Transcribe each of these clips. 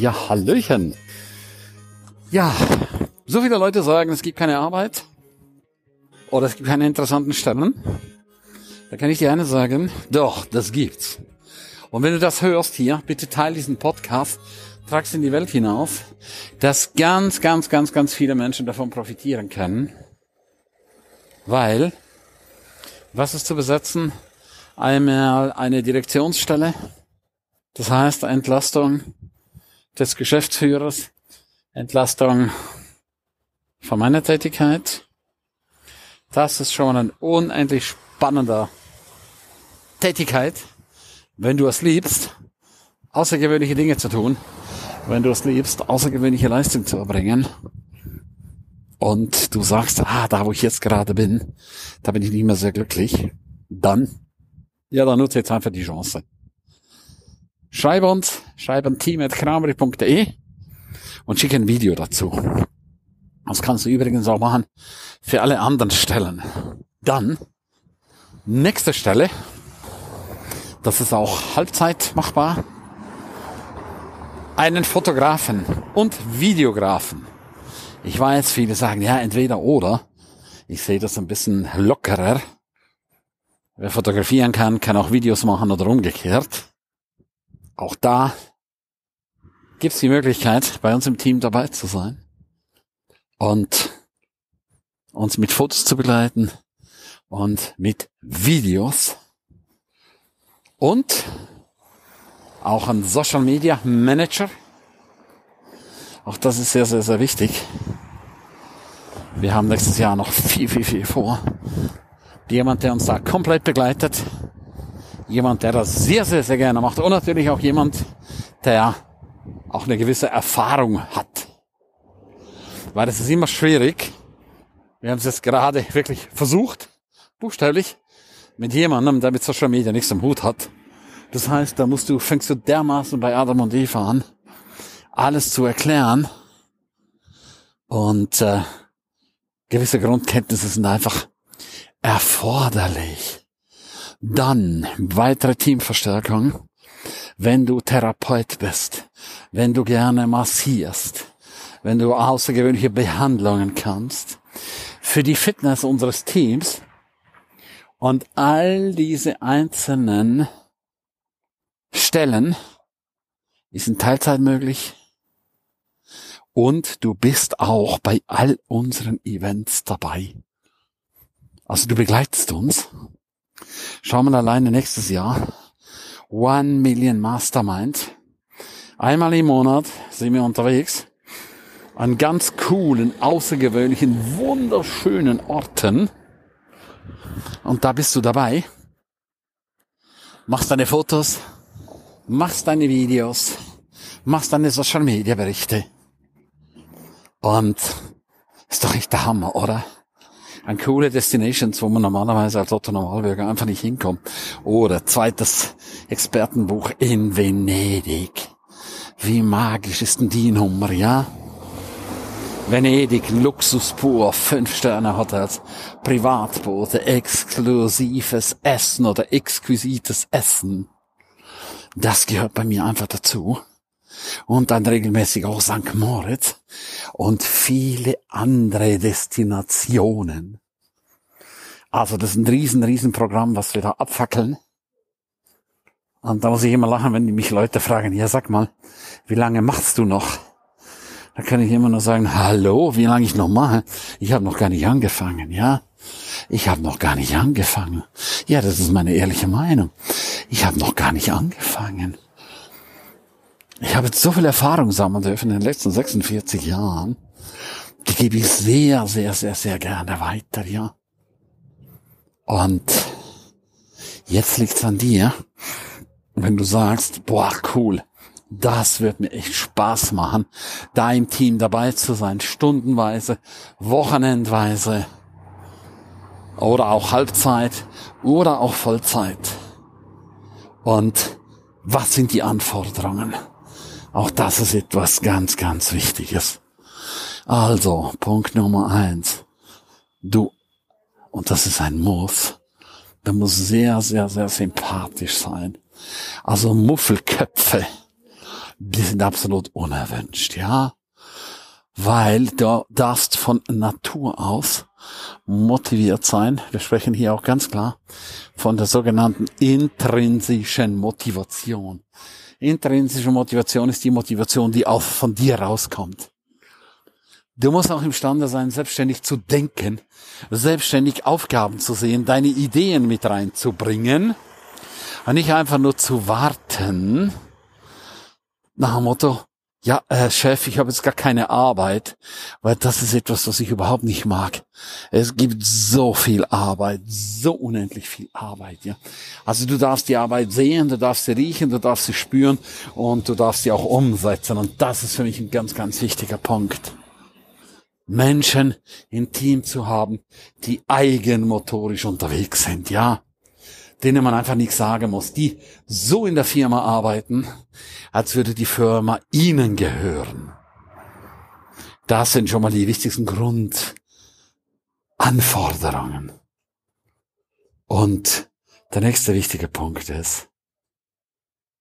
Ja, Hallöchen. Ja, so viele Leute sagen, es gibt keine Arbeit oder es gibt keine interessanten Stellen. Da kann ich dir eine sagen, doch, das gibt's. Und wenn du das hörst hier, bitte teile diesen Podcast, trag's in die Welt hinaus, dass ganz, ganz, ganz, ganz viele Menschen davon profitieren können. Weil, was ist zu besetzen? Einmal eine Direktionsstelle, das heißt Entlastung des Geschäftsführers, Entlastung von meiner Tätigkeit. Das ist schon ein unendlich spannender Tätigkeit, wenn du es liebst, außergewöhnliche Dinge zu tun, wenn du es liebst, außergewöhnliche Leistung zu erbringen. Und du sagst, ah, da wo ich jetzt gerade bin, da bin ich nicht mehr sehr glücklich. Dann, ja, dann nutze jetzt einfach die Chance. Schreib uns, schreib an team.kramri.de und schick ein Video dazu. Das kannst du übrigens auch machen für alle anderen Stellen. Dann, nächste Stelle, das ist auch Halbzeit machbar, einen Fotografen und Videografen. Ich weiß, viele sagen, ja, entweder oder. Ich sehe das ein bisschen lockerer. Wer fotografieren kann, kann auch Videos machen oder umgekehrt. Auch da gibt es die Möglichkeit, bei uns im Team dabei zu sein und uns mit Fotos zu begleiten und mit Videos und auch ein Social Media Manager. Auch das ist sehr, sehr, sehr wichtig. Wir haben nächstes Jahr noch viel, viel, viel vor. Jemand, der uns da komplett begleitet jemand, der das sehr, sehr, sehr gerne macht und natürlich auch jemand, der auch eine gewisse Erfahrung hat. Weil es ist immer schwierig. Wir haben es jetzt gerade wirklich versucht, buchstäblich, mit jemandem, der mit Social Media nichts am Hut hat. Das heißt, da musst du, fängst du dermaßen bei Adam und Eva an, alles zu erklären. Und äh, gewisse Grundkenntnisse sind einfach erforderlich. Dann weitere Teamverstärkung. Wenn du Therapeut bist, wenn du gerne massierst, wenn du außergewöhnliche Behandlungen kannst, für die Fitness unseres Teams und all diese einzelnen Stellen ist in Teilzeit möglich. Und du bist auch bei all unseren Events dabei. Also du begleitest uns Schauen wir alleine nächstes Jahr. One Million Mastermind. Einmal im Monat sind wir unterwegs an ganz coolen, außergewöhnlichen, wunderschönen Orten. Und da bist du dabei. Machst deine Fotos, machst deine Videos, machst deine Social Media Berichte. Und ist doch echt der Hammer, oder? An coole Destinations, wo man normalerweise als Otto Normalbürger einfach nicht hinkommt. Oder zweites Expertenbuch in Venedig. Wie magisch ist denn die Nummer, ja? Venedig, Luxus pur, Fünf-Sterne-Hotels, Privatboote, exklusives Essen oder exquisites Essen. Das gehört bei mir einfach dazu. Und dann regelmäßig auch St. Moritz und viele andere Destinationen. Also das ist ein riesen, riesen Programm, was wir da abfackeln. Und da muss ich immer lachen, wenn die mich Leute fragen, ja sag mal, wie lange machst du noch? Da kann ich immer nur sagen, hallo, wie lange ich noch mache? Ich habe noch gar nicht angefangen, ja? Ich habe noch gar nicht angefangen. Ja, das ist meine ehrliche Meinung. Ich habe noch gar nicht angefangen. Ich habe so viel Erfahrung sammeln dürfen in den letzten 46 Jahren. Die gebe ich sehr, sehr, sehr, sehr gerne weiter, ja. Und jetzt liegt's an dir, wenn du sagst, boah, cool, das wird mir echt Spaß machen, da im Team dabei zu sein, stundenweise, wochenendweise oder auch Halbzeit oder auch Vollzeit. Und was sind die Anforderungen? Auch das ist etwas ganz, ganz Wichtiges. Also, Punkt Nummer eins. Du, und das ist ein Muss, du musst sehr, sehr, sehr sympathisch sein. Also Muffelköpfe die sind absolut unerwünscht, ja. Weil du darfst von Natur aus motiviert sein. Wir sprechen hier auch ganz klar von der sogenannten intrinsischen Motivation. Intrinsische Motivation ist die Motivation, die auch von dir rauskommt. Du musst auch imstande sein, selbstständig zu denken, selbstständig Aufgaben zu sehen, deine Ideen mit reinzubringen und nicht einfach nur zu warten nach dem Motto, ja, äh, Chef, ich habe jetzt gar keine Arbeit, weil das ist etwas, was ich überhaupt nicht mag. Es gibt so viel Arbeit, so unendlich viel Arbeit, ja. Also du darfst die Arbeit sehen, du darfst sie riechen, du darfst sie spüren und du darfst sie auch umsetzen. Und das ist für mich ein ganz, ganz wichtiger Punkt. Menschen im Team zu haben, die eigenmotorisch unterwegs sind, ja denen man einfach nichts sagen muss, die so in der Firma arbeiten, als würde die Firma ihnen gehören. Das sind schon mal die wichtigsten Grundanforderungen. Und der nächste wichtige Punkt ist,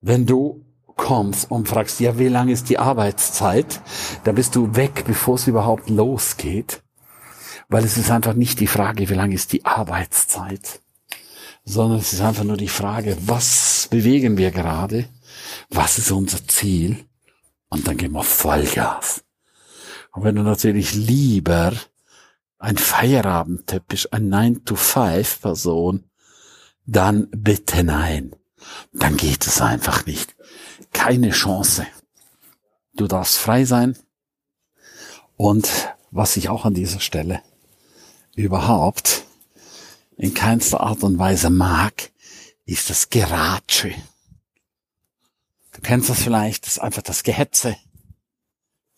wenn du kommst und fragst, ja, wie lang ist die Arbeitszeit, da bist du weg, bevor es überhaupt losgeht, weil es ist einfach nicht die Frage, wie lang ist die Arbeitszeit, sondern es ist einfach nur die Frage, was bewegen wir gerade, was ist unser Ziel und dann gehen wir Vollgas. Und wenn du natürlich lieber ein Feierabendtyp bist, ein 9-to-5-Person, dann bitte nein. Dann geht es einfach nicht. Keine Chance. Du darfst frei sein. Und was ich auch an dieser Stelle überhaupt in keinster Art und Weise mag, ist das Geratsche. Du kennst das vielleicht, das ist einfach das Gehetze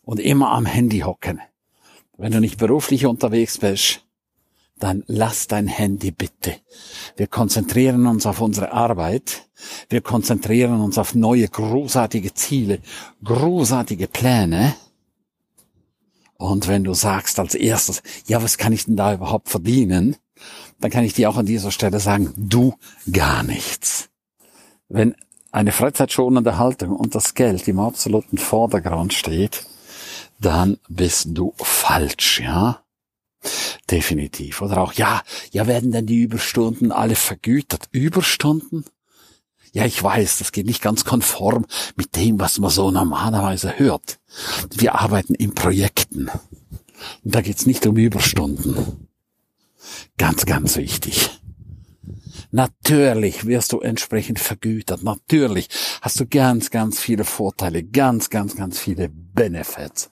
und immer am Handy hocken. Wenn du nicht beruflich unterwegs bist, dann lass dein Handy bitte. Wir konzentrieren uns auf unsere Arbeit. Wir konzentrieren uns auf neue, großartige Ziele, großartige Pläne. Und wenn du sagst als erstes, ja, was kann ich denn da überhaupt verdienen? Dann kann ich dir auch an dieser Stelle sagen, du gar nichts. Wenn eine freizeitschonende Haltung und das Geld im absoluten Vordergrund steht, dann bist du falsch, ja? Definitiv. Oder auch, ja, ja, werden denn die Überstunden alle vergütet? Überstunden? Ja, ich weiß, das geht nicht ganz konform mit dem, was man so normalerweise hört. Wir arbeiten in Projekten. Und da geht's nicht um Überstunden. Ganz, ganz wichtig. Natürlich wirst du entsprechend vergütet. Natürlich hast du ganz, ganz viele Vorteile, ganz, ganz, ganz viele Benefits.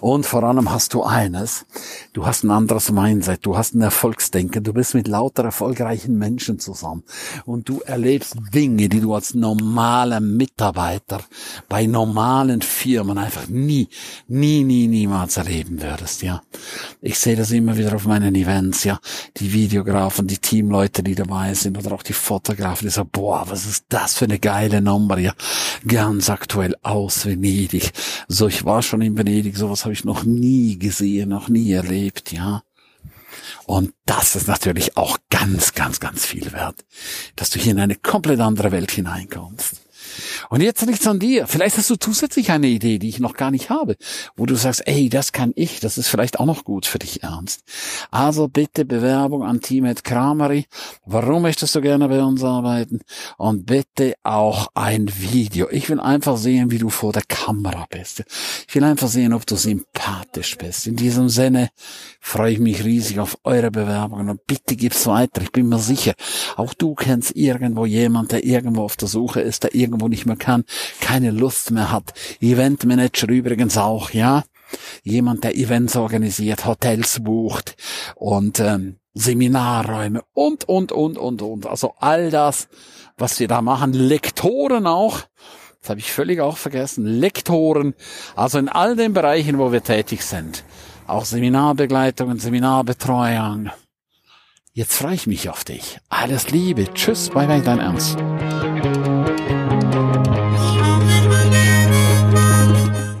Und vor allem hast du eines, du hast ein anderes Mindset, du hast ein Erfolgsdenken, du bist mit lauter erfolgreichen Menschen zusammen und du erlebst Dinge, die du als normaler Mitarbeiter bei normalen Firmen einfach nie, nie, nie, niemals erleben würdest, ja. Ich sehe das immer wieder auf meinen Events, ja. Die Videografen, die Teamleute, die dabei sind oder auch die Fotografen, die sagen, boah, was ist das für eine geile Nummer, ja. Ganz aktuell aus Venedig. So, ich war schon in Venedig, sowas habe ich noch nie gesehen, noch nie erlebt, ja. Und das ist natürlich auch ganz, ganz, ganz viel wert, dass du hier in eine komplett andere Welt hineinkommst. Und jetzt liegt's an dir. Vielleicht hast du zusätzlich eine Idee, die ich noch gar nicht habe, wo du sagst, ey, das kann ich, das ist vielleicht auch noch gut für dich ernst. Also bitte Bewerbung an Teamet Kramery. Warum möchtest du gerne bei uns arbeiten? Und bitte auch ein Video. Ich will einfach sehen, wie du vor der Kamera bist. Ich will einfach sehen, ob du sympathisch bist. In diesem Sinne freue ich mich riesig auf eure Bewerbungen und bitte gib's weiter. Ich bin mir sicher, auch du kennst irgendwo jemand, der irgendwo auf der Suche ist, der irgendwo nicht mehr kann, keine Lust mehr hat. Eventmanager übrigens auch, ja. Jemand, der Events organisiert, Hotels bucht und ähm, Seminarräume und, und, und, und, und. Also all das, was wir da machen. Lektoren auch. Das habe ich völlig auch vergessen. Lektoren. Also in all den Bereichen, wo wir tätig sind. Auch Seminarbegleitungen, Seminarbetreuung. Jetzt freue ich mich auf dich. Alles Liebe. Tschüss. Bye bye, dein Ernst.